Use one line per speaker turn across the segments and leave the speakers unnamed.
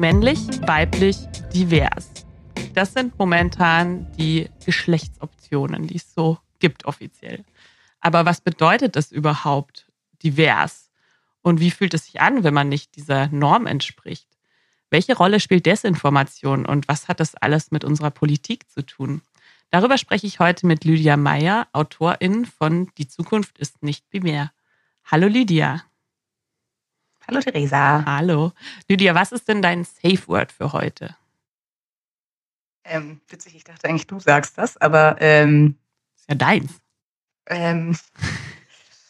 Männlich, weiblich, divers. Das sind momentan die Geschlechtsoptionen, die es so gibt offiziell. Aber was bedeutet das überhaupt, divers? Und wie fühlt es sich an, wenn man nicht dieser Norm entspricht? Welche Rolle spielt Desinformation und was hat das alles mit unserer Politik zu tun? Darüber spreche ich heute mit Lydia Meyer, Autorin von Die Zukunft ist nicht binär. Hallo Lydia.
Hallo Theresa.
Hallo. Lydia, was ist denn dein Safe Word für heute?
Ähm, witzig, ich dachte eigentlich, du sagst das, aber ähm,
ist ja deins.
Ähm,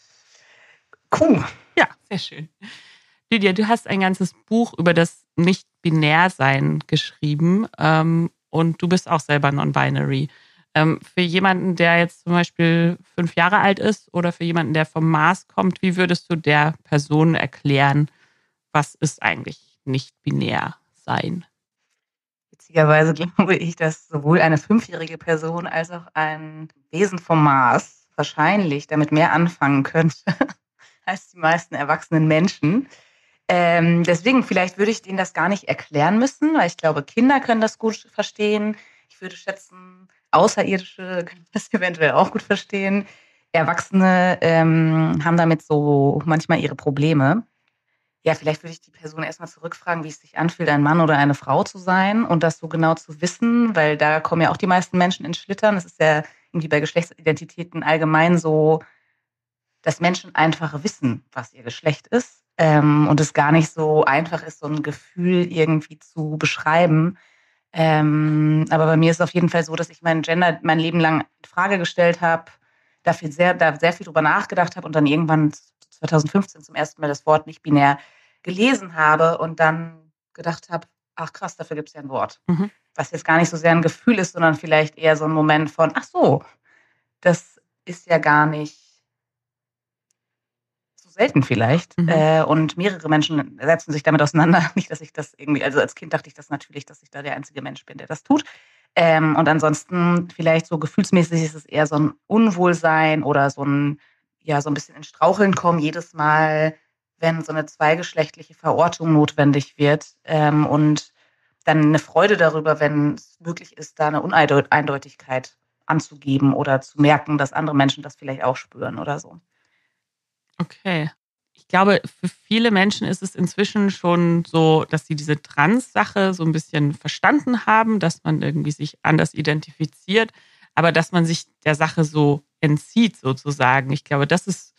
Kuh.
Ja, sehr schön. Lydia, du hast ein ganzes Buch über das Nicht-Binär-Sein geschrieben ähm, und du bist auch selber non-binary. Ähm, für jemanden, der jetzt zum Beispiel fünf Jahre alt ist oder für jemanden, der vom Mars kommt, wie würdest du der Person erklären, was ist eigentlich nicht-binär sein?
Witzigerweise glaube ich, dass sowohl eine fünfjährige Person als auch ein Wesen vom Mars wahrscheinlich damit mehr anfangen könnte als die meisten erwachsenen Menschen. Ähm, deswegen, vielleicht würde ich denen das gar nicht erklären müssen, weil ich glaube, Kinder können das gut verstehen. Ich würde schätzen, Außerirdische können das eventuell auch gut verstehen. Erwachsene ähm, haben damit so manchmal ihre Probleme. Ja, vielleicht würde ich die Person erstmal zurückfragen, wie es sich anfühlt, ein Mann oder eine Frau zu sein und das so genau zu wissen, weil da kommen ja auch die meisten Menschen ins Schlittern. Es ist ja irgendwie bei Geschlechtsidentitäten allgemein so, dass Menschen einfach wissen, was ihr Geschlecht ist ähm, und es gar nicht so einfach ist, so ein Gefühl irgendwie zu beschreiben. Ähm, aber bei mir ist es auf jeden Fall so, dass ich mein Gender mein Leben lang in Frage gestellt habe, dafür sehr, da sehr viel drüber nachgedacht habe und dann irgendwann 2015 zum ersten Mal das Wort nicht binär gelesen habe und dann gedacht habe, ach krass, dafür gibt es ja ein Wort. Mhm. Was jetzt gar nicht so sehr ein Gefühl ist, sondern vielleicht eher so ein Moment von, ach so, das ist ja gar nicht selten vielleicht. Mhm. Äh, und mehrere Menschen setzen sich damit auseinander. Nicht, dass ich das irgendwie, also als Kind dachte ich das natürlich, dass ich da der einzige Mensch bin, der das tut. Ähm, und ansonsten vielleicht so gefühlsmäßig ist es eher so ein Unwohlsein oder so ein, ja, so ein bisschen in Straucheln kommen jedes Mal, wenn so eine zweigeschlechtliche Verortung notwendig wird. Ähm, und dann eine Freude darüber, wenn es möglich ist, da eine Uneindeutigkeit anzugeben oder zu merken, dass andere Menschen das vielleicht auch spüren oder so.
Okay. Ich glaube, für viele Menschen ist es inzwischen schon so, dass sie diese Trans-Sache so ein bisschen verstanden haben, dass man irgendwie sich anders identifiziert, aber dass man sich der Sache so entzieht, sozusagen. Ich glaube, das ist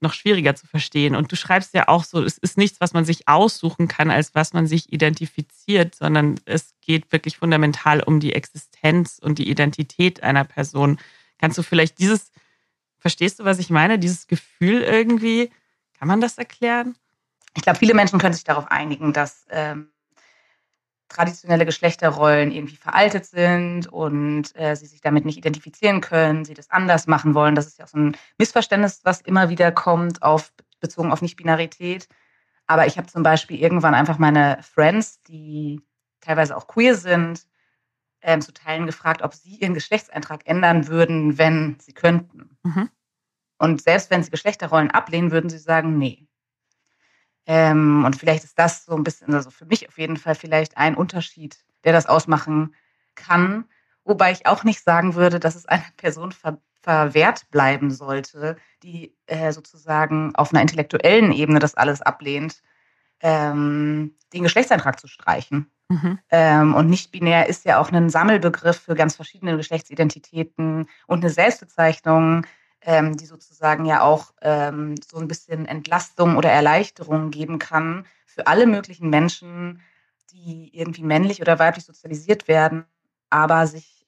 noch schwieriger zu verstehen. Und du schreibst ja auch so, es ist nichts, was man sich aussuchen kann, als was man sich identifiziert, sondern es geht wirklich fundamental um die Existenz und die Identität einer Person. Kannst du vielleicht dieses Verstehst du, was ich meine? Dieses Gefühl irgendwie, kann man das erklären?
Ich glaube, viele Menschen können sich darauf einigen, dass ähm, traditionelle Geschlechterrollen irgendwie veraltet sind und äh, sie sich damit nicht identifizieren können, sie das anders machen wollen. Das ist ja auch so ein Missverständnis, was immer wieder kommt, auf, bezogen auf Nicht-Binarität. Aber ich habe zum Beispiel irgendwann einfach meine Friends, die teilweise auch queer sind, ähm, zu Teilen gefragt, ob sie ihren Geschlechtseintrag ändern würden, wenn sie könnten. Mhm. Und selbst wenn sie Geschlechterrollen ablehnen, würden sie sagen, nee. Ähm, und vielleicht ist das so ein bisschen, also für mich auf jeden Fall vielleicht ein Unterschied, der das ausmachen kann. Wobei ich auch nicht sagen würde, dass es einer Person ver verwehrt bleiben sollte, die äh, sozusagen auf einer intellektuellen Ebene das alles ablehnt, ähm, den Geschlechtseintrag zu streichen. Mhm. Ähm, und nicht binär ist ja auch ein Sammelbegriff für ganz verschiedene Geschlechtsidentitäten und eine Selbstbezeichnung, ähm, die sozusagen ja auch ähm, so ein bisschen Entlastung oder Erleichterung geben kann für alle möglichen Menschen, die irgendwie männlich oder weiblich sozialisiert werden, aber sich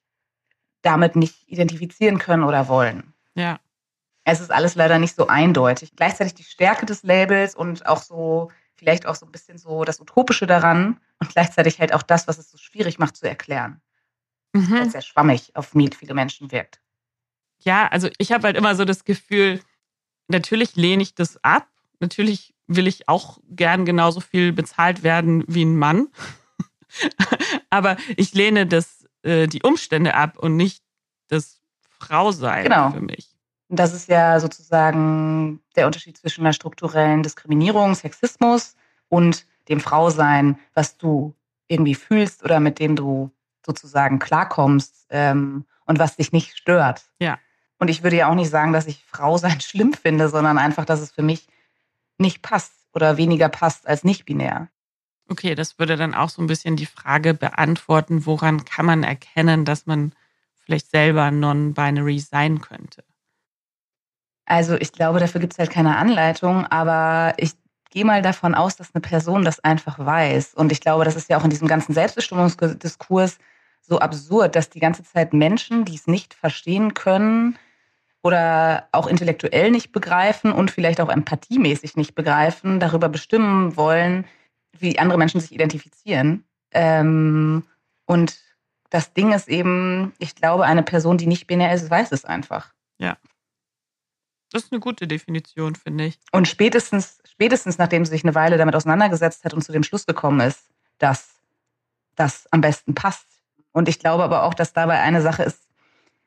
damit nicht identifizieren können oder wollen.
Ja.
Es ist alles leider nicht so eindeutig. Gleichzeitig die Stärke des Labels und auch so vielleicht auch so ein bisschen so das Utopische daran und gleichzeitig halt auch das, was es so schwierig macht zu erklären. Mhm. Weil es sehr schwammig auf viele Menschen wirkt.
Ja, also ich habe halt immer so das Gefühl, natürlich lehne ich das ab. Natürlich will ich auch gern genauso viel bezahlt werden wie ein Mann. Aber ich lehne das, äh, die Umstände ab und nicht das Frausein genau. für mich.
Das ist ja sozusagen der Unterschied zwischen einer strukturellen Diskriminierung, Sexismus und dem Frausein, was du irgendwie fühlst oder mit dem du sozusagen klarkommst ähm, und was dich nicht stört.
Ja.
Und ich würde ja auch nicht sagen, dass ich Frausein schlimm finde, sondern einfach, dass es für mich nicht passt oder weniger passt als nicht binär.
Okay, das würde dann auch so ein bisschen die Frage beantworten, woran kann man erkennen, dass man vielleicht selber non-binary sein könnte?
Also ich glaube, dafür gibt es halt keine Anleitung, aber ich gehe mal davon aus, dass eine Person das einfach weiß. Und ich glaube, das ist ja auch in diesem ganzen Selbstbestimmungsdiskurs so absurd, dass die ganze Zeit Menschen, die es nicht verstehen können oder auch intellektuell nicht begreifen und vielleicht auch empathiemäßig nicht begreifen, darüber bestimmen wollen, wie andere Menschen sich identifizieren. Ähm, und das Ding ist eben, ich glaube, eine Person, die nicht binär ist, weiß es einfach.
Ja. Das ist eine gute Definition, finde ich.
Und spätestens, spätestens nachdem sie sich eine Weile damit auseinandergesetzt hat und zu dem Schluss gekommen ist, dass das am besten passt. Und ich glaube aber auch, dass dabei eine Sache ist,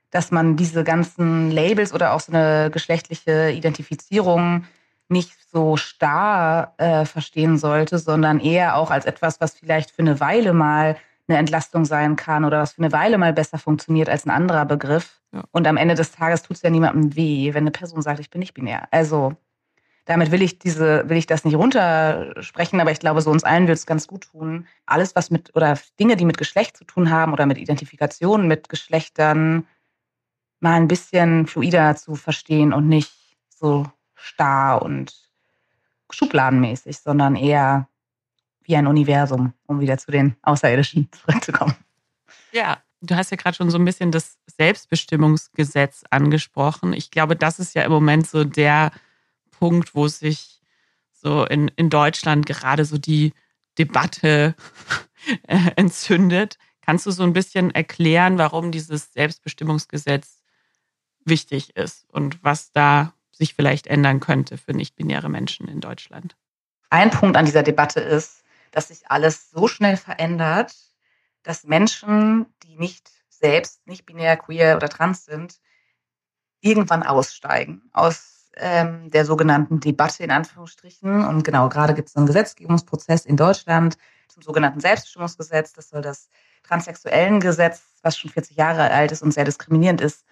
dass man diese ganzen Labels oder auch so eine geschlechtliche Identifizierung nicht so starr äh, verstehen sollte, sondern eher auch als etwas, was vielleicht für eine Weile mal eine Entlastung sein kann oder was für eine Weile mal besser funktioniert als ein anderer Begriff. Ja. Und am Ende des Tages tut es ja niemandem weh, wenn eine Person sagt, ich bin nicht binär. Also damit will ich diese, will ich das nicht runtersprechen, aber ich glaube, so uns allen wird es ganz gut tun. Alles, was mit, oder Dinge, die mit Geschlecht zu tun haben oder mit Identifikation mit Geschlechtern, mal ein bisschen fluider zu verstehen und nicht so starr und schubladenmäßig, sondern eher wie ein Universum, um wieder zu den Außerirdischen zurückzukommen.
Ja, du hast ja gerade schon so ein bisschen das Selbstbestimmungsgesetz angesprochen. Ich glaube, das ist ja im Moment so der Punkt, wo sich so in, in Deutschland gerade so die Debatte äh, entzündet. Kannst du so ein bisschen erklären, warum dieses Selbstbestimmungsgesetz wichtig ist und was da sich vielleicht ändern könnte für nicht-binäre Menschen in Deutschland?
Ein Punkt an dieser Debatte ist, dass sich alles so schnell verändert, dass Menschen, die nicht selbst nicht binär, queer oder trans sind, irgendwann aussteigen aus ähm, der sogenannten Debatte in Anführungsstrichen. Und genau, gerade gibt es einen Gesetzgebungsprozess in Deutschland zum sogenannten Selbstbestimmungsgesetz. Das soll das transsexuellen Gesetz, was schon 40 Jahre alt ist und sehr diskriminierend ist,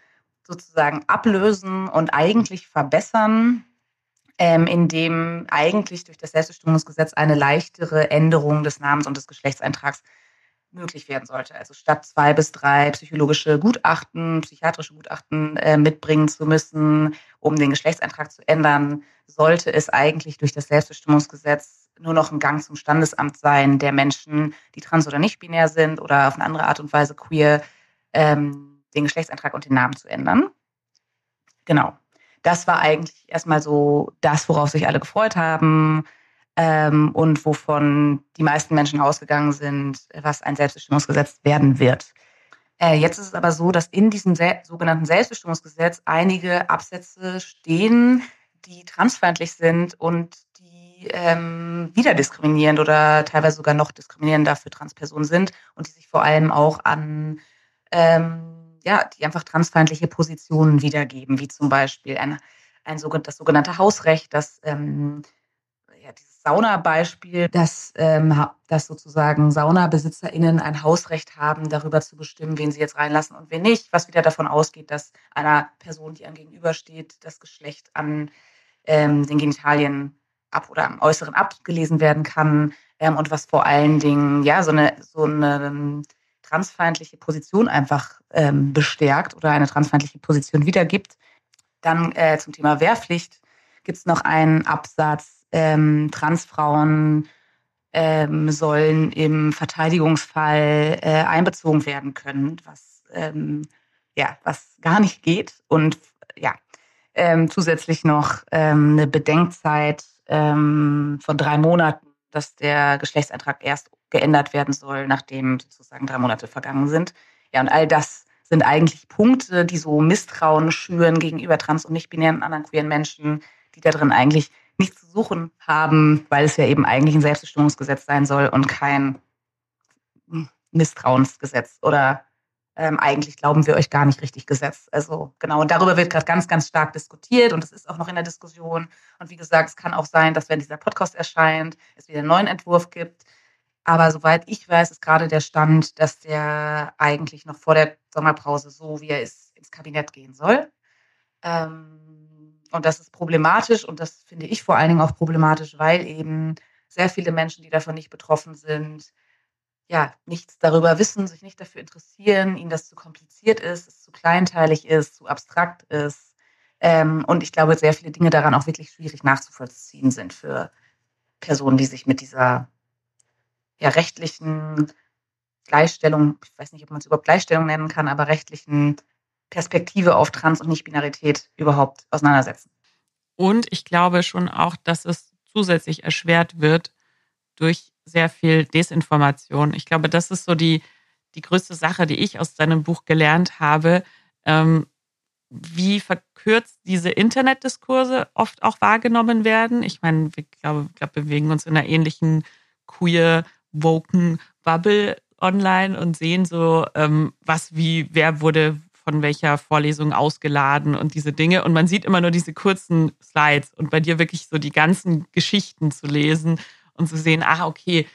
sozusagen ablösen und eigentlich verbessern ähm, in dem eigentlich durch das Selbstbestimmungsgesetz eine leichtere Änderung des Namens und des Geschlechtseintrags möglich werden sollte. Also statt zwei bis drei psychologische Gutachten, psychiatrische Gutachten äh, mitbringen zu müssen, um den Geschlechtseintrag zu ändern, sollte es eigentlich durch das Selbstbestimmungsgesetz nur noch ein Gang zum Standesamt sein, der Menschen, die trans oder nicht binär sind oder auf eine andere Art und Weise queer, ähm, den Geschlechtseintrag und den Namen zu ändern. Genau das war eigentlich erstmal so das, worauf sich alle gefreut haben ähm, und wovon die meisten Menschen ausgegangen sind, was ein Selbstbestimmungsgesetz werden wird. Äh, jetzt ist es aber so, dass in diesem Se sogenannten Selbstbestimmungsgesetz einige Absätze stehen, die transfeindlich sind und die ähm, wieder diskriminierend oder teilweise sogar noch diskriminierender für Transpersonen sind und die sich vor allem auch an ähm, ja, die einfach transfeindliche Positionen wiedergeben, wie zum Beispiel ein, ein das sogenannte Hausrecht, das ähm, ja, dieses Sauna-Beispiel, dass, ähm, dass sozusagen SaunabesitzerInnen ein Hausrecht haben, darüber zu bestimmen, wen sie jetzt reinlassen und wen nicht, was wieder davon ausgeht, dass einer Person, die einem gegenübersteht, das Geschlecht an ähm, den Genitalien ab oder am Äußeren abgelesen werden kann. Ähm, und was vor allen Dingen ja so eine so eine transfeindliche Position einfach ähm, bestärkt oder eine transfeindliche Position wiedergibt. Dann äh, zum Thema Wehrpflicht gibt es noch einen Absatz, ähm, Transfrauen ähm, sollen im Verteidigungsfall äh, einbezogen werden können, was, ähm, ja, was gar nicht geht. Und ja, ähm, zusätzlich noch ähm, eine Bedenkzeit von drei Monaten, dass der Geschlechtseintrag erst geändert werden soll, nachdem sozusagen drei Monate vergangen sind. Ja, und all das sind eigentlich Punkte, die so Misstrauen schüren gegenüber trans- und nicht-binären anderen queeren Menschen, die da drin eigentlich nichts zu suchen haben, weil es ja eben eigentlich ein Selbstbestimmungsgesetz sein soll und kein Misstrauensgesetz oder ähm, eigentlich glauben wir euch gar nicht richtig gesetzt. Also genau, und darüber wird gerade ganz, ganz stark diskutiert und es ist auch noch in der Diskussion. Und wie gesagt, es kann auch sein, dass wenn dieser Podcast erscheint, es wieder einen neuen Entwurf gibt. Aber soweit ich weiß, ist gerade der Stand, dass der eigentlich noch vor der Sommerpause so, wie er ist, ins Kabinett gehen soll. Ähm, und das ist problematisch und das finde ich vor allen Dingen auch problematisch, weil eben sehr viele Menschen, die davon nicht betroffen sind, ja, nichts darüber wissen, sich nicht dafür interessieren, ihnen das zu kompliziert ist, es zu kleinteilig ist, zu abstrakt ist. Ähm, und ich glaube, sehr viele Dinge daran auch wirklich schwierig nachzuvollziehen sind für Personen, die sich mit dieser ja, rechtlichen Gleichstellung, ich weiß nicht, ob man es überhaupt Gleichstellung nennen kann, aber rechtlichen Perspektive auf Trans- und Nicht-Binarität überhaupt auseinandersetzen.
Und ich glaube schon auch, dass es zusätzlich erschwert wird durch sehr viel Desinformation. Ich glaube, das ist so die, die größte Sache, die ich aus deinem Buch gelernt habe. Ähm, wie verkürzt diese Internetdiskurse oft auch wahrgenommen werden. Ich meine, wir glaube, glaub, bewegen uns in einer ähnlichen queer, woken Bubble online und sehen so, ähm, was wie, wer wurde von welcher Vorlesung ausgeladen und diese Dinge. Und man sieht immer nur diese kurzen Slides und bei dir wirklich so die ganzen Geschichten zu lesen und zu sehen, ah, okay,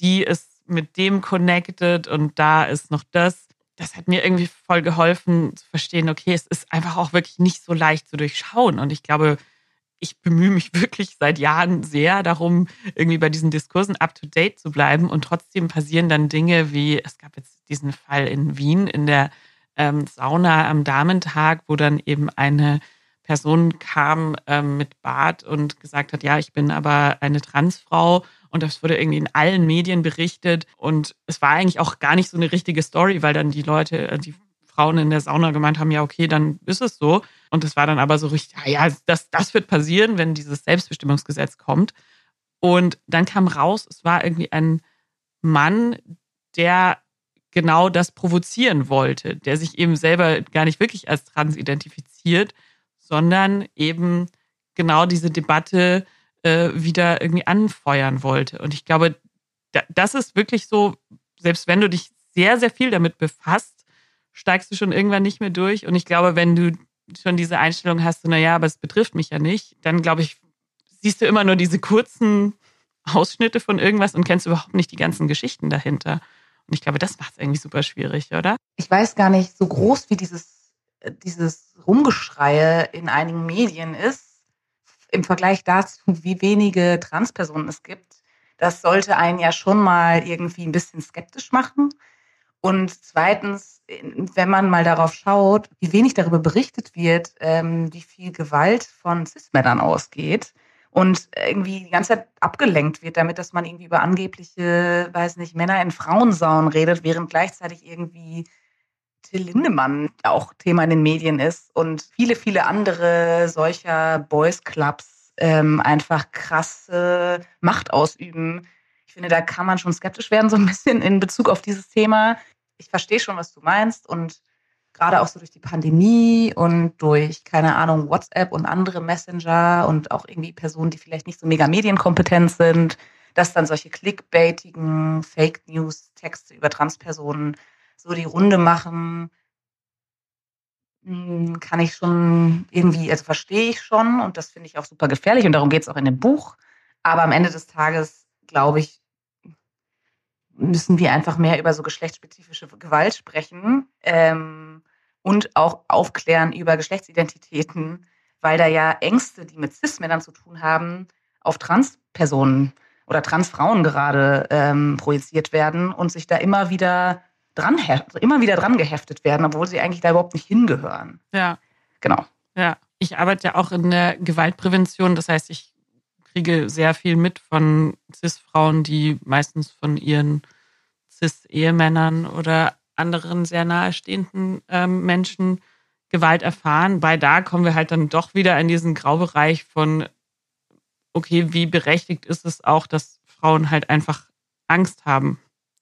die ist mit dem connected und da ist noch das. Das hat mir irgendwie voll geholfen zu verstehen, okay, es ist einfach auch wirklich nicht so leicht zu durchschauen. Und ich glaube, ich bemühe mich wirklich seit Jahren sehr darum, irgendwie bei diesen Diskursen up to date zu bleiben. Und trotzdem passieren dann Dinge wie, es gab jetzt diesen Fall in Wien in der ähm, Sauna am Damentag, wo dann eben eine Person kam ähm, mit Bart und gesagt hat, ja, ich bin aber eine Transfrau. Und das wurde irgendwie in allen Medien berichtet. Und es war eigentlich auch gar nicht so eine richtige Story, weil dann die Leute, äh, die Frauen in der Sauna gemeint haben, ja, okay, dann ist es so. Und es war dann aber so richtig, ja, ja, das, das wird passieren, wenn dieses Selbstbestimmungsgesetz kommt. Und dann kam raus, es war irgendwie ein Mann, der genau das provozieren wollte, der sich eben selber gar nicht wirklich als trans identifiziert, sondern eben genau diese Debatte äh, wieder irgendwie anfeuern wollte. Und ich glaube, da, das ist wirklich so, selbst wenn du dich sehr, sehr viel damit befasst, steigst du schon irgendwann nicht mehr durch. Und ich glaube, wenn du schon diese Einstellung hast, so, naja, aber es betrifft mich ja nicht, dann glaube ich, siehst du immer nur diese kurzen Ausschnitte von irgendwas und kennst überhaupt nicht die ganzen Geschichten dahinter. Und ich glaube, das macht es irgendwie super schwierig, oder?
Ich weiß gar nicht, so groß wie dieses, dieses Rumgeschreie in einigen Medien ist, im Vergleich dazu, wie wenige Transpersonen es gibt, das sollte einen ja schon mal irgendwie ein bisschen skeptisch machen. Und zweitens, wenn man mal darauf schaut, wie wenig darüber berichtet wird, ähm, wie viel Gewalt von Cis-Männern ausgeht, und irgendwie die ganze Zeit abgelenkt wird damit, dass man irgendwie über angebliche, weiß nicht, Männer in Frauensauen redet, während gleichzeitig irgendwie Till Lindemann auch Thema in den Medien ist und viele, viele andere solcher Boys Clubs ähm, einfach krasse Macht ausüben. Ich finde, da kann man schon skeptisch werden, so ein bisschen in Bezug auf dieses Thema. Ich verstehe schon, was du meinst und gerade auch so durch die Pandemie und durch, keine Ahnung, WhatsApp und andere Messenger und auch irgendwie Personen, die vielleicht nicht so mega medienkompetent sind, dass dann solche clickbaitigen Fake News Texte über Transpersonen so die Runde machen, hm, kann ich schon irgendwie, also verstehe ich schon und das finde ich auch super gefährlich und darum geht es auch in dem Buch. Aber am Ende des Tages, glaube ich, müssen wir einfach mehr über so geschlechtsspezifische Gewalt sprechen. Ähm, und auch aufklären über Geschlechtsidentitäten, weil da ja Ängste, die mit Cis-Männern zu tun haben, auf Transpersonen oder Transfrauen gerade ähm, projiziert werden und sich da immer wieder dran, immer wieder dran geheftet werden, obwohl sie eigentlich da überhaupt nicht hingehören.
Ja.
Genau.
Ja. Ich arbeite ja auch in der Gewaltprävention. Das heißt, ich kriege sehr viel mit von Cis-Frauen, die meistens von ihren Cis-Ehemännern oder anderen sehr nahestehenden ähm, Menschen Gewalt erfahren. Bei da kommen wir halt dann doch wieder in diesen Graubereich von, okay, wie berechtigt ist es auch, dass Frauen halt einfach Angst haben.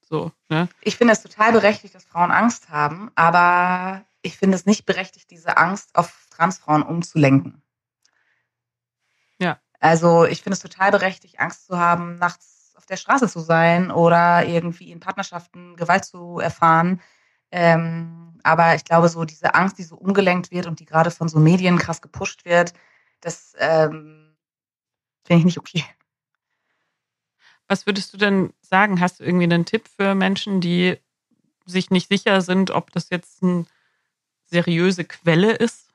So, ne?
Ich finde es total berechtigt, dass Frauen Angst haben, aber ich finde es nicht berechtigt, diese Angst auf Transfrauen umzulenken.
Ja.
Also ich finde es total berechtigt, Angst zu haben, nachts auf der Straße zu sein oder irgendwie in Partnerschaften Gewalt zu erfahren. Ähm, aber ich glaube, so diese Angst, die so umgelenkt wird und die gerade von so Medien krass gepusht wird, das ähm, finde ich nicht okay.
Was würdest du denn sagen? Hast du irgendwie einen Tipp für Menschen, die sich nicht sicher sind, ob das jetzt eine seriöse Quelle ist?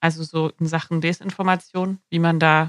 Also so in Sachen Desinformation, wie man da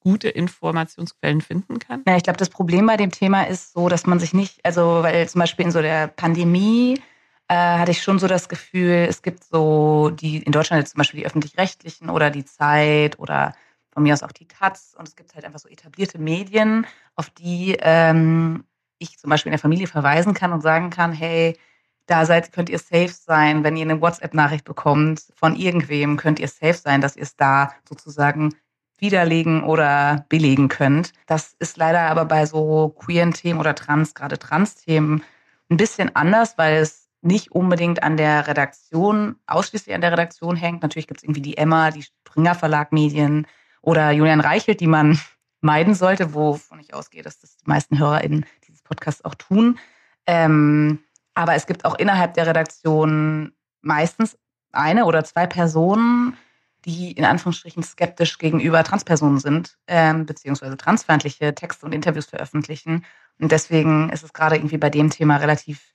gute Informationsquellen finden kann?
Ja, ich glaube, das Problem bei dem Thema ist so, dass man sich nicht, also weil zum Beispiel in so der Pandemie äh, hatte ich schon so das Gefühl, es gibt so die in Deutschland jetzt zum Beispiel die öffentlich-rechtlichen oder die Zeit oder von mir aus auch die Taz und es gibt halt einfach so etablierte Medien, auf die ähm, ich zum Beispiel in der Familie verweisen kann und sagen kann, hey, da seid, könnt ihr safe sein, wenn ihr eine WhatsApp-Nachricht bekommt von irgendwem, könnt ihr safe sein, dass ihr es da sozusagen widerlegen oder belegen könnt. Das ist leider aber bei so queeren Themen oder Trans, gerade Trans-Themen, ein bisschen anders, weil es nicht unbedingt an der Redaktion, ausschließlich an der Redaktion hängt. Natürlich gibt es irgendwie die Emma, die Springer Verlag Medien oder Julian Reichelt, die man meiden sollte, wovon ich ausgehe, dass das die meisten HörerInnen dieses Podcasts auch tun. Ähm, aber es gibt auch innerhalb der Redaktion meistens eine oder zwei Personen, die in Anführungsstrichen skeptisch gegenüber Transpersonen sind, ähm, beziehungsweise transfeindliche Texte und Interviews veröffentlichen. Und deswegen ist es gerade irgendwie bei dem Thema relativ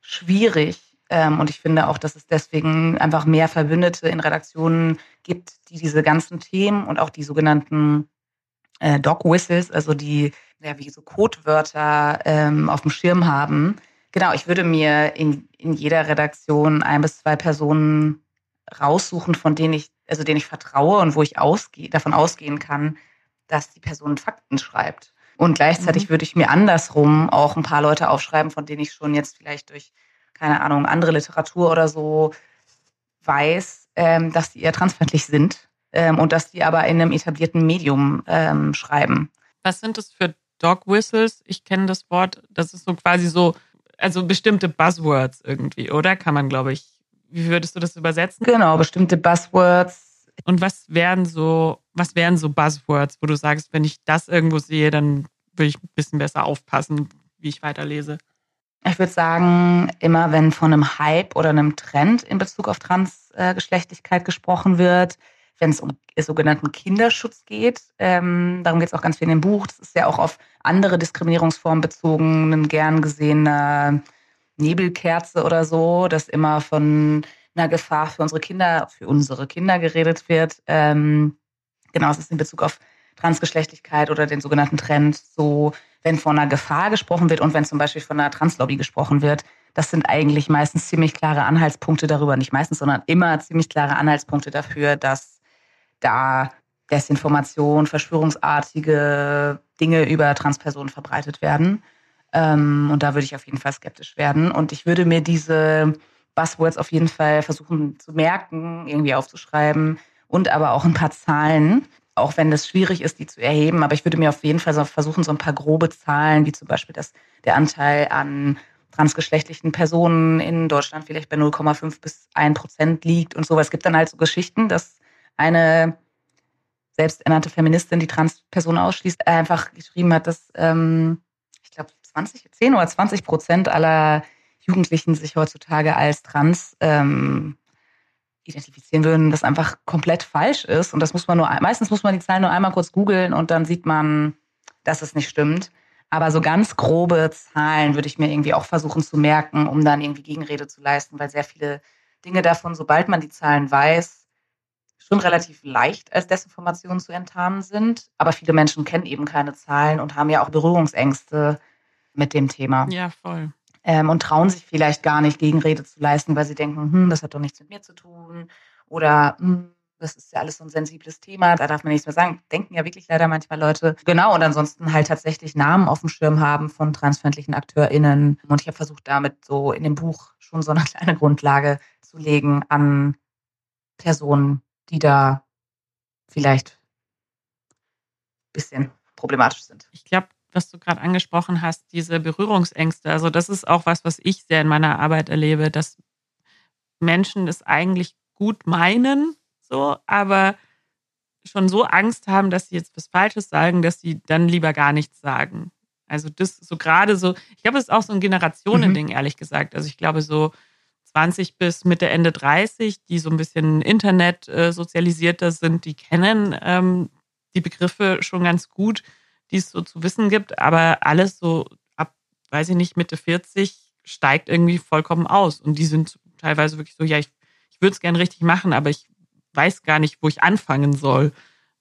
schwierig. Ähm, und ich finde auch, dass es deswegen einfach mehr Verbündete in Redaktionen gibt, die diese ganzen Themen und auch die sogenannten äh, Dog Whistles, also die ja, wie so Codewörter ähm, auf dem Schirm haben. Genau, ich würde mir in, in jeder Redaktion ein bis zwei Personen raussuchen, von denen ich also denen ich vertraue und wo ich ausgehe, davon ausgehen kann, dass die Person Fakten schreibt. Und gleichzeitig mhm. würde ich mir andersrum auch ein paar Leute aufschreiben, von denen ich schon jetzt vielleicht durch, keine Ahnung, andere Literatur oder so weiß, ähm, dass die eher transfeindlich sind ähm, und dass die aber in einem etablierten Medium ähm, schreiben.
Was sind das für Dog Whistles? Ich kenne das Wort, das ist so quasi so, also bestimmte Buzzwords irgendwie, oder? Kann man, glaube ich, wie würdest du das übersetzen?
Genau, bestimmte Buzzwords.
Und was wären so, was wären so Buzzwords, wo du sagst, wenn ich das irgendwo sehe, dann würde ich ein bisschen besser aufpassen, wie ich weiterlese?
Ich würde sagen, immer wenn von einem Hype oder einem Trend in Bezug auf Transgeschlechtlichkeit gesprochen wird, wenn es um sogenannten Kinderschutz geht, ähm, darum geht es auch ganz viel in dem Buch, das ist ja auch auf andere Diskriminierungsformen bezogen, ein gern gesehener Nebelkerze oder so, dass immer von einer Gefahr für unsere Kinder, für unsere Kinder geredet wird. Ähm, genau, es ist in Bezug auf Transgeschlechtlichkeit oder den sogenannten Trend so, wenn von einer Gefahr gesprochen wird und wenn zum Beispiel von einer Translobby gesprochen wird, das sind eigentlich meistens ziemlich klare Anhaltspunkte darüber, nicht meistens, sondern immer ziemlich klare Anhaltspunkte dafür, dass da Desinformation, verschwörungsartige Dinge über Transpersonen verbreitet werden. Ähm, und da würde ich auf jeden Fall skeptisch werden. Und ich würde mir diese Buzzwords auf jeden Fall versuchen zu merken, irgendwie aufzuschreiben und aber auch ein paar Zahlen, auch wenn es schwierig ist, die zu erheben. Aber ich würde mir auf jeden Fall so versuchen, so ein paar grobe Zahlen, wie zum Beispiel dass der Anteil an transgeschlechtlichen Personen in Deutschland vielleicht bei 0,5 bis 1 Prozent liegt und so. Es gibt dann halt so Geschichten, dass eine selbsternannte Feministin, die Transpersonen ausschließt, einfach geschrieben hat, dass ähm, 20, 10 oder 20 Prozent aller Jugendlichen sich heutzutage als trans ähm, identifizieren würden, das einfach komplett falsch ist. Und das muss man nur, meistens muss man die Zahlen nur einmal kurz googeln und dann sieht man, dass es nicht stimmt. Aber so ganz grobe Zahlen würde ich mir irgendwie auch versuchen zu merken, um dann irgendwie Gegenrede zu leisten, weil sehr viele Dinge davon, sobald man die Zahlen weiß, schon relativ leicht als Desinformation zu enttarnen sind. Aber viele Menschen kennen eben keine Zahlen und haben ja auch Berührungsängste mit dem Thema.
Ja, voll.
Ähm, und trauen sich vielleicht gar nicht, Gegenrede zu leisten, weil sie denken, hm, das hat doch nichts mit mir zu tun. Oder hm, das ist ja alles so ein sensibles Thema, da darf man nichts mehr sagen. Denken ja wirklich leider manchmal Leute. Genau, und ansonsten halt tatsächlich Namen auf dem Schirm haben von transfeindlichen AkteurInnen. Und ich habe versucht, damit so in dem Buch schon so eine kleine Grundlage zu legen an Personen, die da vielleicht ein bisschen problematisch sind.
Ich glaube, was du gerade angesprochen hast, diese Berührungsängste. Also das ist auch was, was ich sehr in meiner Arbeit erlebe, dass Menschen es eigentlich gut meinen, so, aber schon so Angst haben, dass sie jetzt was Falsches sagen, dass sie dann lieber gar nichts sagen. Also das so gerade so, ich glaube, es ist auch so ein Generationending, mhm. ehrlich gesagt. Also ich glaube, so 20 bis Mitte, Ende 30, die so ein bisschen Internet äh, sozialisierter sind, die kennen ähm, die Begriffe schon ganz gut, die es so zu wissen gibt. Aber alles so ab, weiß ich nicht, Mitte 40 steigt irgendwie vollkommen aus. Und die sind teilweise wirklich so, ja, ich, ich würde es gerne richtig machen, aber ich weiß gar nicht, wo ich anfangen soll.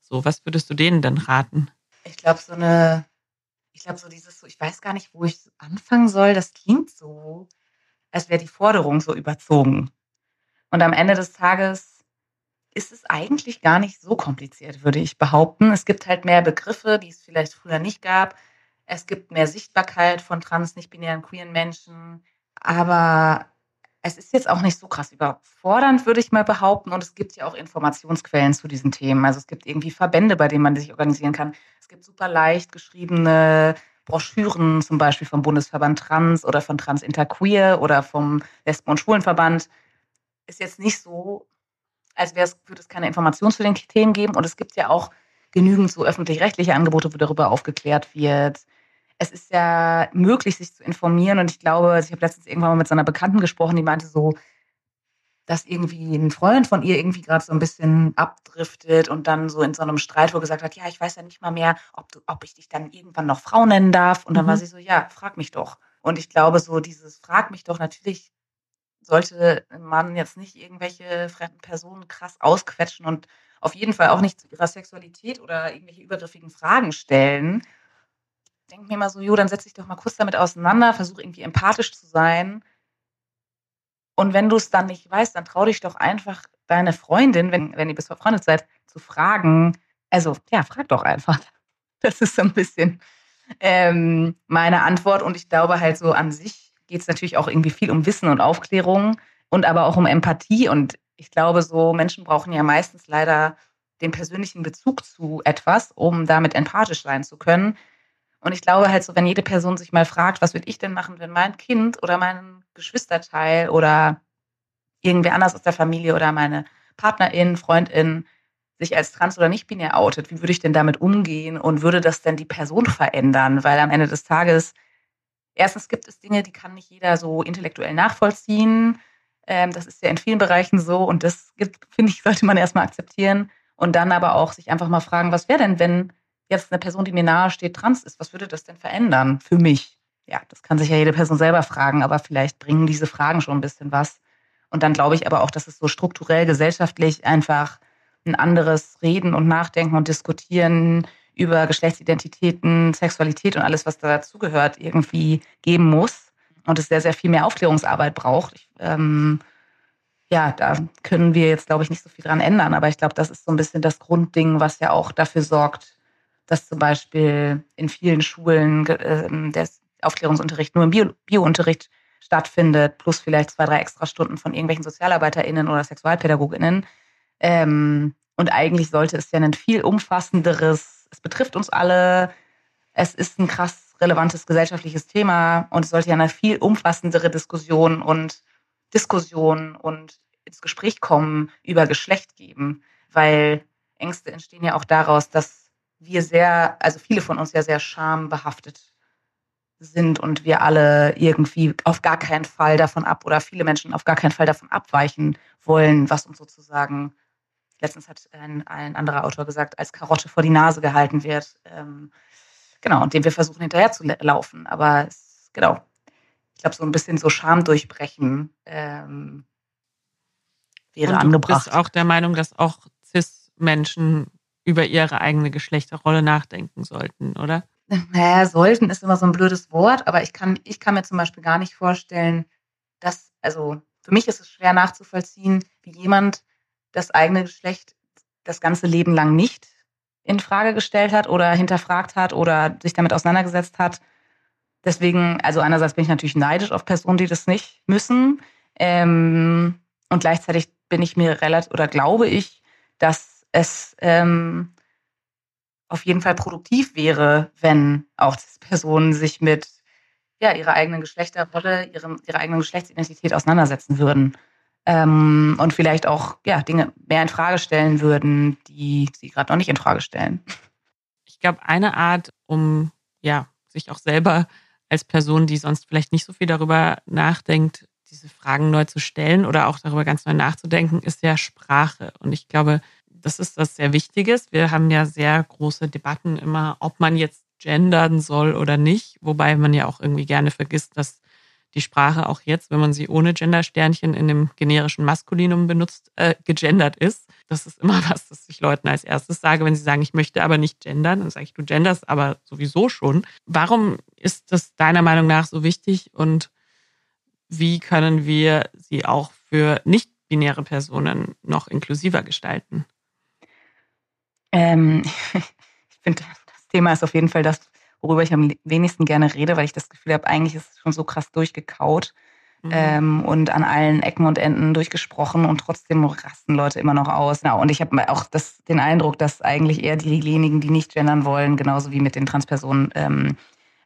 So, was würdest du denen denn raten?
Ich glaube, so eine, ich glaube, so dieses, so, ich weiß gar nicht, wo ich anfangen soll, das klingt so, als wäre die Forderung so überzogen. Und am Ende des Tages ist es eigentlich gar nicht so kompliziert, würde ich behaupten. Es gibt halt mehr Begriffe, die es vielleicht früher nicht gab. Es gibt mehr Sichtbarkeit von trans, nicht-binären, queeren Menschen. Aber es ist jetzt auch nicht so krass überfordernd, würde ich mal behaupten. Und es gibt ja auch Informationsquellen zu diesen Themen. Also es gibt irgendwie Verbände, bei denen man sich organisieren kann. Es gibt super leicht geschriebene Broschüren, zum Beispiel vom Bundesverband Trans oder von Trans Interqueer oder vom Lesben- und Schwulenverband. Ist jetzt nicht so, als wäre es, würde es keine Informationen zu den Themen geben. Und es gibt ja auch genügend so öffentlich-rechtliche Angebote, wo darüber aufgeklärt wird es ist ja möglich, sich zu informieren. Und ich glaube, also ich habe letztens irgendwann mal mit so einer Bekannten gesprochen, die meinte so, dass irgendwie ein Freund von ihr irgendwie gerade so ein bisschen abdriftet und dann so in so einem Streit, wo gesagt hat, ja, ich weiß ja nicht mal mehr, ob, du, ob ich dich dann irgendwann noch Frau nennen darf. Und dann mhm. war sie so, ja, frag mich doch. Und ich glaube, so dieses Frag mich doch, natürlich sollte man jetzt nicht irgendwelche fremden Personen krass ausquetschen und auf jeden Fall auch nicht zu ihrer Sexualität oder irgendwelche übergriffigen Fragen stellen denke mir immer so, jo, dann setz dich doch mal kurz damit auseinander, versuch irgendwie empathisch zu sein. Und wenn du es dann nicht weißt, dann trau dich doch einfach deine Freundin, wenn, wenn ihr bis befreundet seid, zu fragen. Also, ja, frag doch einfach. Das ist so ein bisschen ähm, meine Antwort. Und ich glaube halt so an sich geht es natürlich auch irgendwie viel um Wissen und Aufklärung und aber auch um Empathie. Und ich glaube, so Menschen brauchen ja meistens leider den persönlichen Bezug zu etwas, um damit empathisch sein zu können. Und ich glaube halt so, wenn jede Person sich mal fragt, was würde ich denn machen, wenn mein Kind oder mein Geschwisterteil oder irgendwer anders aus der Familie oder meine Partnerin, Freundin sich als trans oder nicht binär outet, wie würde ich denn damit umgehen und würde das denn die Person verändern? Weil am Ende des Tages, erstens gibt es Dinge, die kann nicht jeder so intellektuell nachvollziehen. Ähm, das ist ja in vielen Bereichen so und das, finde ich, sollte man erstmal akzeptieren. Und dann aber auch sich einfach mal fragen, was wäre denn, wenn jetzt eine Person, die mir nahe steht, trans ist, was würde das denn verändern für mich? Ja, das kann sich ja jede Person selber fragen, aber vielleicht bringen diese Fragen schon ein bisschen was. Und dann glaube ich aber auch, dass es so strukturell gesellschaftlich einfach ein anderes Reden und Nachdenken und Diskutieren über Geschlechtsidentitäten, Sexualität und alles, was dazugehört, irgendwie geben muss. Und es sehr, sehr viel mehr Aufklärungsarbeit braucht. Ich, ähm, ja, da können wir jetzt, glaube ich, nicht so viel dran ändern. Aber ich glaube, das ist so ein bisschen das Grundding, was ja auch dafür sorgt, dass zum Beispiel in vielen Schulen äh, der Aufklärungsunterricht nur im Bio Biounterricht stattfindet, plus vielleicht zwei, drei Extrastunden von irgendwelchen SozialarbeiterInnen oder SexualpädagogInnen. Ähm, und eigentlich sollte es ja ein viel umfassenderes, es betrifft uns alle, es ist ein krass relevantes gesellschaftliches Thema und es sollte ja eine viel umfassendere Diskussion und Diskussion und ins Gespräch kommen über Geschlecht geben, weil Ängste entstehen ja auch daraus, dass wir sehr, also viele von uns ja sehr schambehaftet sind und wir alle irgendwie auf gar keinen Fall davon ab oder viele Menschen auf gar keinen Fall davon abweichen wollen, was uns sozusagen, letztens hat ein, ein anderer Autor gesagt, als Karotte vor die Nase gehalten wird. Ähm, genau, und dem wir versuchen hinterher zu laufen. Aber es, genau, ich glaube, so ein bisschen so Scham durchbrechen ähm, wäre und du angebracht.
bist auch der Meinung, dass auch CIS-Menschen über ihre eigene Geschlechterrolle nachdenken sollten, oder?
Naja, sollten ist immer so ein blödes Wort, aber ich kann, ich kann mir zum Beispiel gar nicht vorstellen, dass, also für mich ist es schwer nachzuvollziehen, wie jemand das eigene Geschlecht das ganze Leben lang nicht in Frage gestellt hat oder hinterfragt hat oder sich damit auseinandergesetzt hat. Deswegen, also einerseits bin ich natürlich neidisch auf Personen, die das nicht müssen. Ähm, und gleichzeitig bin ich mir relativ oder glaube ich, dass es ähm, auf jeden Fall produktiv wäre, wenn auch Personen sich mit ja, ihrer eigenen Geschlechterrolle, ihrem, ihrer eigenen Geschlechtsidentität auseinandersetzen würden. Ähm, und vielleicht auch ja, Dinge mehr in Frage stellen würden, die sie gerade noch nicht in Frage stellen.
Ich glaube, eine Art, um ja, sich auch selber als Person, die sonst vielleicht nicht so viel darüber nachdenkt, diese Fragen neu zu stellen oder auch darüber ganz neu nachzudenken, ist ja Sprache. Und ich glaube, das ist das sehr Wichtiges. Wir haben ja sehr große Debatten immer, ob man jetzt gendern soll oder nicht, wobei man ja auch irgendwie gerne vergisst, dass die Sprache auch jetzt, wenn man sie ohne Gendersternchen in dem generischen Maskulinum benutzt, äh, gegendert ist. Das ist immer was, das ich Leuten als erstes sage, wenn sie sagen, ich möchte aber nicht gendern, dann sage ich, du genderst aber sowieso schon. Warum ist das deiner Meinung nach so wichtig und wie können wir sie auch für nicht-binäre Personen noch inklusiver gestalten?
Ähm, ich finde, das Thema ist auf jeden Fall das, worüber ich am wenigsten gerne rede, weil ich das Gefühl habe, eigentlich ist es schon so krass durchgekaut mhm. ähm, und an allen Ecken und Enden durchgesprochen und trotzdem rasten Leute immer noch aus. Ja, und ich habe auch das, den Eindruck, dass eigentlich eher diejenigen, die nicht gendern wollen, genauso wie mit den Transpersonen, ähm,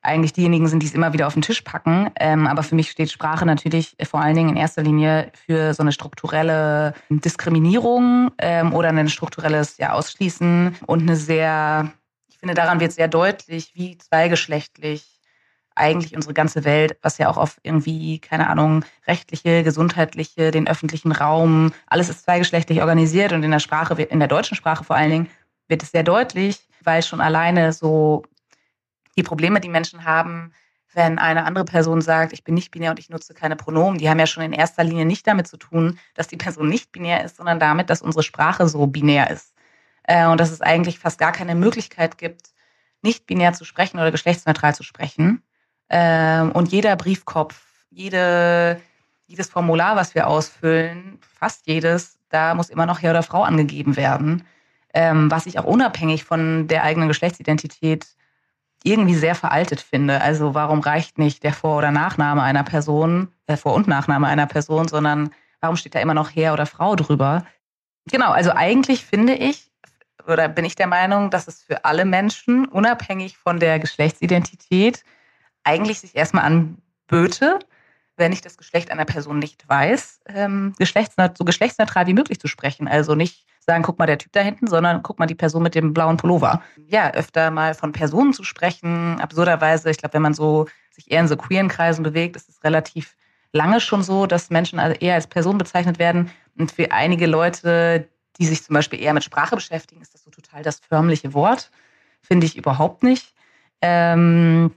eigentlich diejenigen sind, die es immer wieder auf den Tisch packen. Ähm, aber für mich steht Sprache natürlich vor allen Dingen in erster Linie für so eine strukturelle Diskriminierung ähm, oder ein strukturelles ja, Ausschließen und eine sehr ich finde, daran wird sehr deutlich, wie zweigeschlechtlich eigentlich unsere ganze Welt, was ja auch auf irgendwie, keine Ahnung, rechtliche, gesundheitliche, den öffentlichen Raum, alles ist zweigeschlechtlich organisiert und in der Sprache, in der deutschen Sprache vor allen Dingen, wird es sehr deutlich, weil schon alleine so die Probleme, die Menschen haben, wenn eine andere Person sagt, ich bin nicht binär und ich nutze keine Pronomen, die haben ja schon in erster Linie nicht damit zu tun, dass die Person nicht binär ist, sondern damit, dass unsere Sprache so binär ist äh, und dass es eigentlich fast gar keine Möglichkeit gibt, nicht binär zu sprechen oder geschlechtsneutral zu sprechen. Äh, und jeder Briefkopf, jede, jedes Formular, was wir ausfüllen, fast jedes, da muss immer noch Herr oder Frau angegeben werden, ähm, was ich auch unabhängig von der eigenen Geschlechtsidentität irgendwie sehr veraltet finde. Also warum reicht nicht der Vor- oder Nachname einer Person, der Vor- und Nachname einer Person, sondern warum steht da immer noch Herr oder Frau drüber? Genau, also eigentlich finde ich, oder bin ich der Meinung, dass es für alle Menschen, unabhängig von der Geschlechtsidentität, eigentlich sich erstmal anböte, wenn ich das Geschlecht einer Person nicht weiß, ähm, geschlechtsneut so geschlechtsneutral wie möglich zu sprechen. Also nicht sagen, guck mal der Typ da hinten, sondern guck mal die Person mit dem blauen Pullover. Ja, öfter mal von Personen zu sprechen, absurderweise, ich glaube, wenn man so sich eher in so queeren Kreisen bewegt, ist es relativ lange schon so, dass Menschen eher als Person bezeichnet werden. Und für einige Leute, die sich zum Beispiel eher mit Sprache beschäftigen, ist das so total das förmliche Wort. Finde ich überhaupt nicht. Ähm,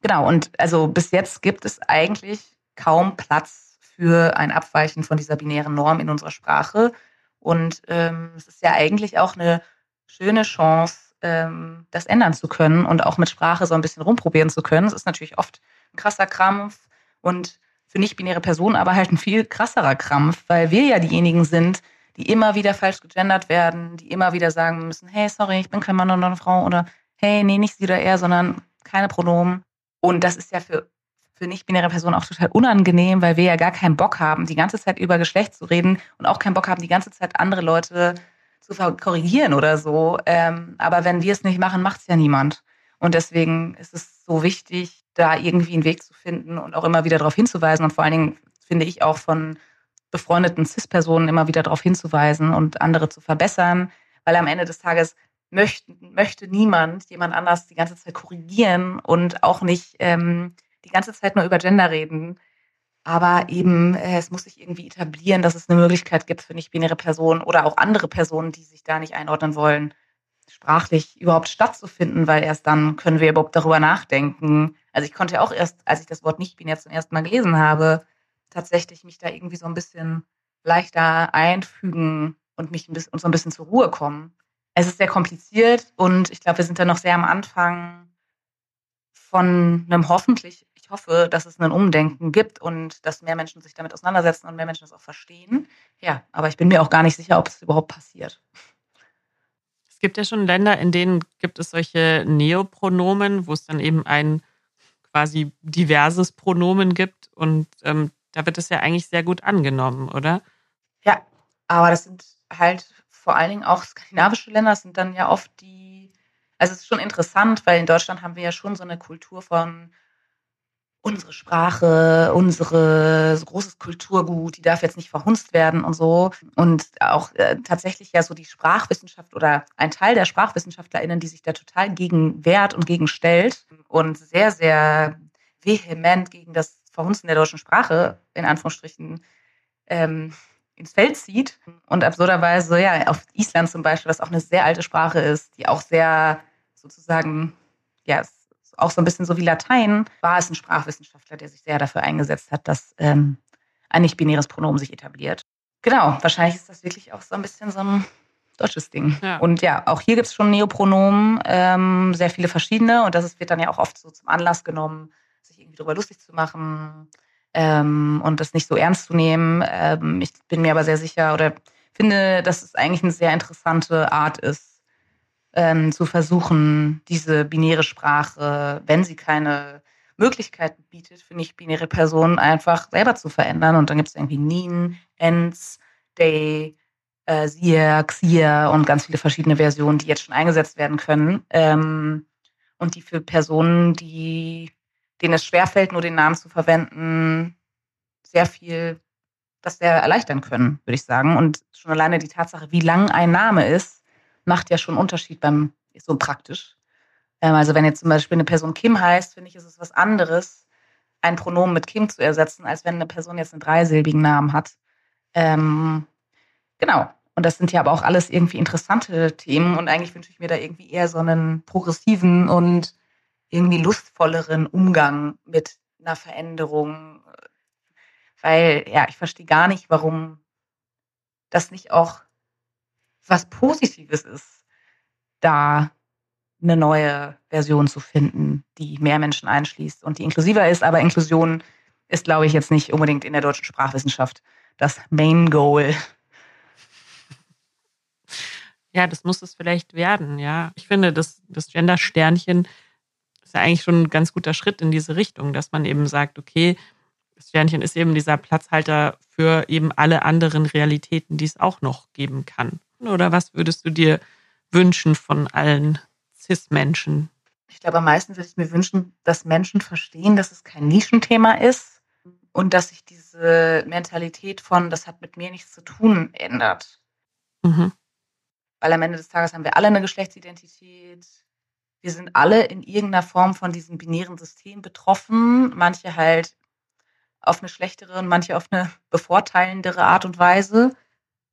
genau, und also bis jetzt gibt es eigentlich kaum Platz für ein Abweichen von dieser binären Norm in unserer Sprache. Und ähm, es ist ja eigentlich auch eine schöne Chance, ähm, das ändern zu können und auch mit Sprache so ein bisschen rumprobieren zu können. Es ist natürlich oft ein krasser Krampf und für nicht-binäre Personen aber halt ein viel krasserer Krampf, weil wir ja diejenigen sind, die immer wieder falsch gegendert werden, die immer wieder sagen müssen, hey, sorry, ich bin kein Mann oder eine Frau oder hey, nee, nicht sie oder er, sondern keine Pronomen. Und das ist ja für, für nicht-binäre Personen auch total unangenehm, weil wir ja gar keinen Bock haben, die ganze Zeit über Geschlecht zu reden und auch keinen Bock haben, die ganze Zeit andere Leute zu korrigieren oder so. Ähm, aber wenn wir es nicht machen, macht es ja niemand. Und deswegen ist es so wichtig, da irgendwie einen Weg zu finden und auch immer wieder darauf hinzuweisen und vor allen Dingen finde ich auch von befreundeten CIS-Personen immer wieder darauf hinzuweisen und andere zu verbessern, weil am Ende des Tages möchte, möchte niemand jemand anders die ganze Zeit korrigieren und auch nicht ähm, die ganze Zeit nur über Gender reden. Aber eben, äh, es muss sich irgendwie etablieren, dass es eine Möglichkeit gibt für nicht-binäre Personen oder auch andere Personen, die sich da nicht einordnen wollen, sprachlich überhaupt stattzufinden, weil erst dann können wir überhaupt darüber nachdenken. Also ich konnte auch erst, als ich das Wort nicht-binär zum ersten Mal gelesen habe, tatsächlich mich da irgendwie so ein bisschen leichter einfügen und mich ein bisschen, und so ein bisschen zur Ruhe kommen. Es ist sehr kompliziert und ich glaube, wir sind da noch sehr am Anfang von einem hoffentlich, ich hoffe, dass es ein Umdenken gibt und dass mehr Menschen sich damit auseinandersetzen und mehr Menschen es auch verstehen. Ja, aber ich bin mir auch gar nicht sicher, ob es überhaupt passiert.
Es gibt ja schon Länder, in denen gibt es solche Neopronomen, wo es dann eben ein quasi diverses Pronomen gibt und ähm, da wird es ja eigentlich sehr gut angenommen, oder?
Ja, aber das sind halt vor allen Dingen auch skandinavische Länder, sind dann ja oft die, also es ist schon interessant, weil in Deutschland haben wir ja schon so eine Kultur von unsere Sprache, unsere so großes Kulturgut, die darf jetzt nicht verhunzt werden und so. Und auch äh, tatsächlich ja so die Sprachwissenschaft oder ein Teil der SprachwissenschaftlerInnen, die sich da total gegen wehrt und gegen stellt und sehr, sehr vehement gegen das Verhunzen der deutschen Sprache, in Anführungsstrichen, ähm, ins Feld zieht. Und absurderweise, ja, auf Island zum Beispiel, was auch eine sehr alte Sprache ist, die auch sehr sozusagen, ja, auch so ein bisschen so wie Latein, war es ein Sprachwissenschaftler, der sich sehr dafür eingesetzt hat, dass ähm, ein nicht-binäres Pronomen sich etabliert. Genau, wahrscheinlich ist das wirklich auch so ein bisschen so ein deutsches Ding. Ja. Und ja, auch hier gibt es schon Neopronomen, ähm, sehr viele verschiedene. Und das ist, wird dann ja auch oft so zum Anlass genommen, irgendwie darüber lustig zu machen ähm, und das nicht so ernst zu nehmen. Ähm, ich bin mir aber sehr sicher oder finde, dass es eigentlich eine sehr interessante Art ist, ähm, zu versuchen, diese binäre Sprache, wenn sie keine Möglichkeiten bietet, für nicht-binäre Personen einfach selber zu verändern. Und dann gibt es irgendwie Nin, Ens, Day, äh, Sia, Xia und ganz viele verschiedene Versionen, die jetzt schon eingesetzt werden können. Ähm, und die für Personen, die, denen es schwerfällt, nur den Namen zu verwenden, sehr viel, das sehr erleichtern können, würde ich sagen. Und schon alleine die Tatsache, wie lang ein Name ist, macht ja schon einen Unterschied beim, so praktisch. Ähm, also wenn jetzt zum Beispiel eine Person Kim heißt, finde ich, ist es was anderes, ein Pronomen mit Kim zu ersetzen, als wenn eine Person jetzt einen dreisilbigen Namen hat. Ähm, Genau. Und das sind ja aber auch alles irgendwie interessante Themen und eigentlich wünsche ich mir da irgendwie eher so einen progressiven und irgendwie lustvolleren Umgang mit einer Veränderung. Weil, ja, ich verstehe gar nicht, warum das nicht auch was Positives ist, da eine neue Version zu finden, die mehr Menschen einschließt und die inklusiver ist. Aber Inklusion ist, glaube ich, jetzt nicht unbedingt in der deutschen Sprachwissenschaft das Main Goal
ja, das muss es vielleicht werden, ja. Ich finde, das, das Gender-Sternchen ist ja eigentlich schon ein ganz guter Schritt in diese Richtung, dass man eben sagt, okay, das Sternchen ist eben dieser Platzhalter für eben alle anderen Realitäten, die es auch noch geben kann. Oder was würdest du dir wünschen von allen CIS-Menschen?
Ich glaube, am meisten würde ich mir wünschen, dass Menschen verstehen, dass es kein Nischenthema ist und dass sich diese Mentalität von, das hat mit mir nichts zu tun, ändert. Mhm. Weil am Ende des Tages haben wir alle eine Geschlechtsidentität. Wir sind alle in irgendeiner Form von diesem binären System betroffen. Manche halt auf eine schlechtere und manche auf eine bevorteilendere Art und Weise.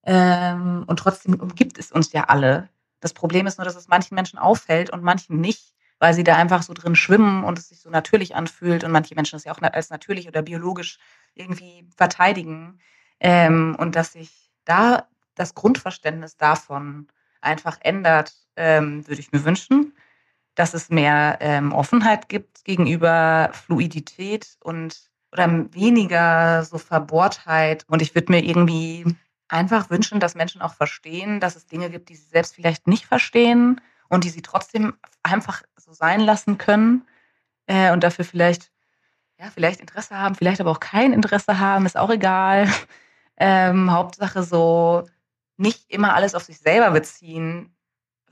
Ähm, und trotzdem umgibt es uns ja alle. Das Problem ist nur, dass es manchen Menschen auffällt und manchen nicht, weil sie da einfach so drin schwimmen und es sich so natürlich anfühlt und manche Menschen das ja auch als natürlich oder biologisch irgendwie verteidigen. Ähm, und dass sich da das Grundverständnis davon einfach ändert, ähm, würde ich mir wünschen, dass es mehr ähm, Offenheit gibt gegenüber Fluidität und oder weniger so Verbohrtheit. Und ich würde mir irgendwie einfach wünschen, dass Menschen auch verstehen, dass es Dinge gibt, die sie selbst vielleicht nicht verstehen und die sie trotzdem einfach so sein lassen können äh, und dafür vielleicht ja vielleicht Interesse haben, vielleicht aber auch kein Interesse haben, ist auch egal. Ähm, Hauptsache so nicht immer alles auf sich selber beziehen,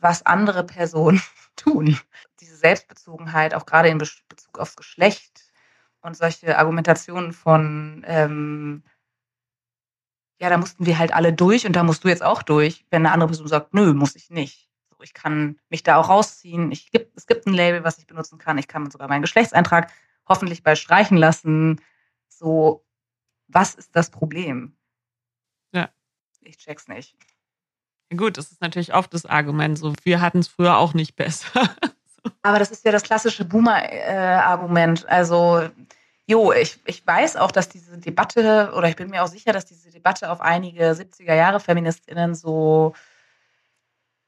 was andere Personen tun. Diese Selbstbezogenheit, auch gerade in Bezug aufs Geschlecht und solche Argumentationen von, ähm, ja, da mussten wir halt alle durch und da musst du jetzt auch durch, wenn eine andere Person sagt, nö, muss ich nicht. So, ich kann mich da auch rausziehen. Ich, es gibt ein Label, was ich benutzen kann. Ich kann sogar meinen Geschlechtseintrag hoffentlich bei streichen lassen. So, was ist das Problem? ich check's nicht.
Gut, das ist natürlich oft das Argument. So, wir hatten es früher auch nicht besser.
Aber das ist ja das klassische Boomer-Argument. also, jo, ich, ich weiß auch, dass diese Debatte, oder ich bin mir auch sicher, dass diese Debatte auf einige 70er Jahre FeministInnen so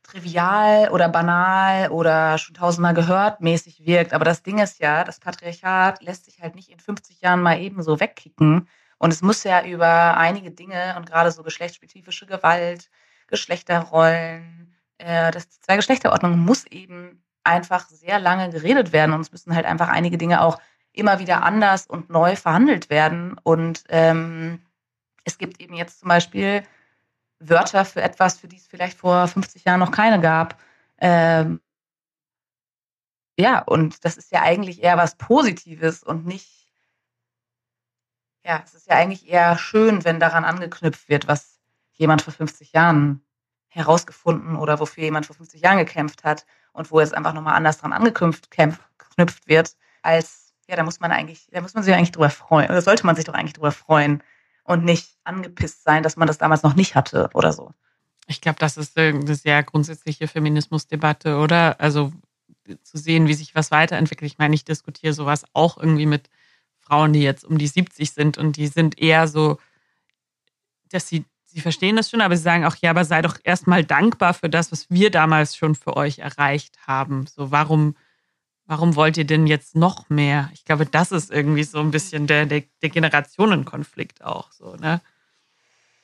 trivial oder banal oder schon tausendmal gehört mäßig wirkt. Aber das Ding ist ja, das Patriarchat lässt sich halt nicht in 50 Jahren mal eben so wegkicken. Und es muss ja über einige Dinge und gerade so geschlechtsspezifische Gewalt, Geschlechterrollen, äh, die Zwei-Geschlechterordnung muss eben einfach sehr lange geredet werden und es müssen halt einfach einige Dinge auch immer wieder anders und neu verhandelt werden. Und ähm, es gibt eben jetzt zum Beispiel Wörter für etwas, für die es vielleicht vor 50 Jahren noch keine gab. Ähm, ja, und das ist ja eigentlich eher was Positives und nicht ja, es ist ja eigentlich eher schön, wenn daran angeknüpft wird, was jemand vor 50 Jahren herausgefunden oder wofür jemand vor 50 Jahren gekämpft hat und wo jetzt einfach nochmal anders dran angeknüpft wird, als, ja, da muss man eigentlich, da muss man sich eigentlich drüber freuen, oder sollte man sich doch eigentlich drüber freuen und nicht angepisst sein, dass man das damals noch nicht hatte oder so.
Ich glaube, das ist eine sehr grundsätzliche Feminismusdebatte, oder? Also zu sehen, wie sich was weiterentwickelt. Ich meine, ich diskutiere sowas auch irgendwie mit Frauen, die jetzt um die 70 sind und die sind eher so, dass sie, sie verstehen das schon, aber sie sagen auch, ja, aber sei doch erstmal dankbar für das, was wir damals schon für euch erreicht haben. So, warum, warum wollt ihr denn jetzt noch mehr? Ich glaube, das ist irgendwie so ein bisschen der, der, der Generationenkonflikt auch so, ne?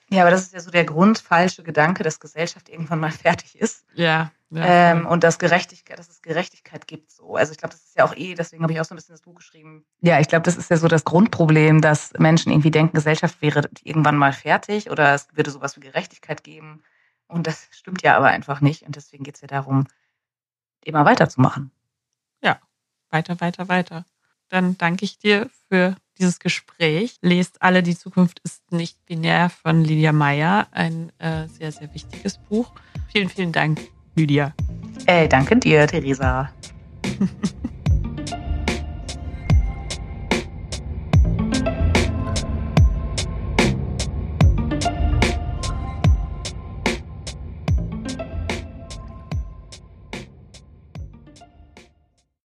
Ja, aber das ist ja so der grundfalsche Gedanke, dass Gesellschaft irgendwann mal fertig ist.
Ja.
ja ähm, und dass Gerechtigkeit, dass es Gerechtigkeit gibt. So. Also ich glaube, das ist ja auch eh, deswegen habe ich auch so ein bisschen das Buch geschrieben. Ja, ich glaube, das ist ja so das Grundproblem, dass Menschen irgendwie denken, Gesellschaft wäre irgendwann mal fertig oder es würde sowas wie Gerechtigkeit geben. Und das stimmt ja aber einfach nicht. Und deswegen geht es ja darum, immer weiterzumachen.
Ja, weiter, weiter, weiter. Dann danke ich dir für dieses Gespräch. Lest alle, die Zukunft ist nicht binär von Lydia Meyer. Ein äh, sehr, sehr wichtiges Buch. Vielen, vielen Dank, Lydia.
Ey, danke dir, Theresa.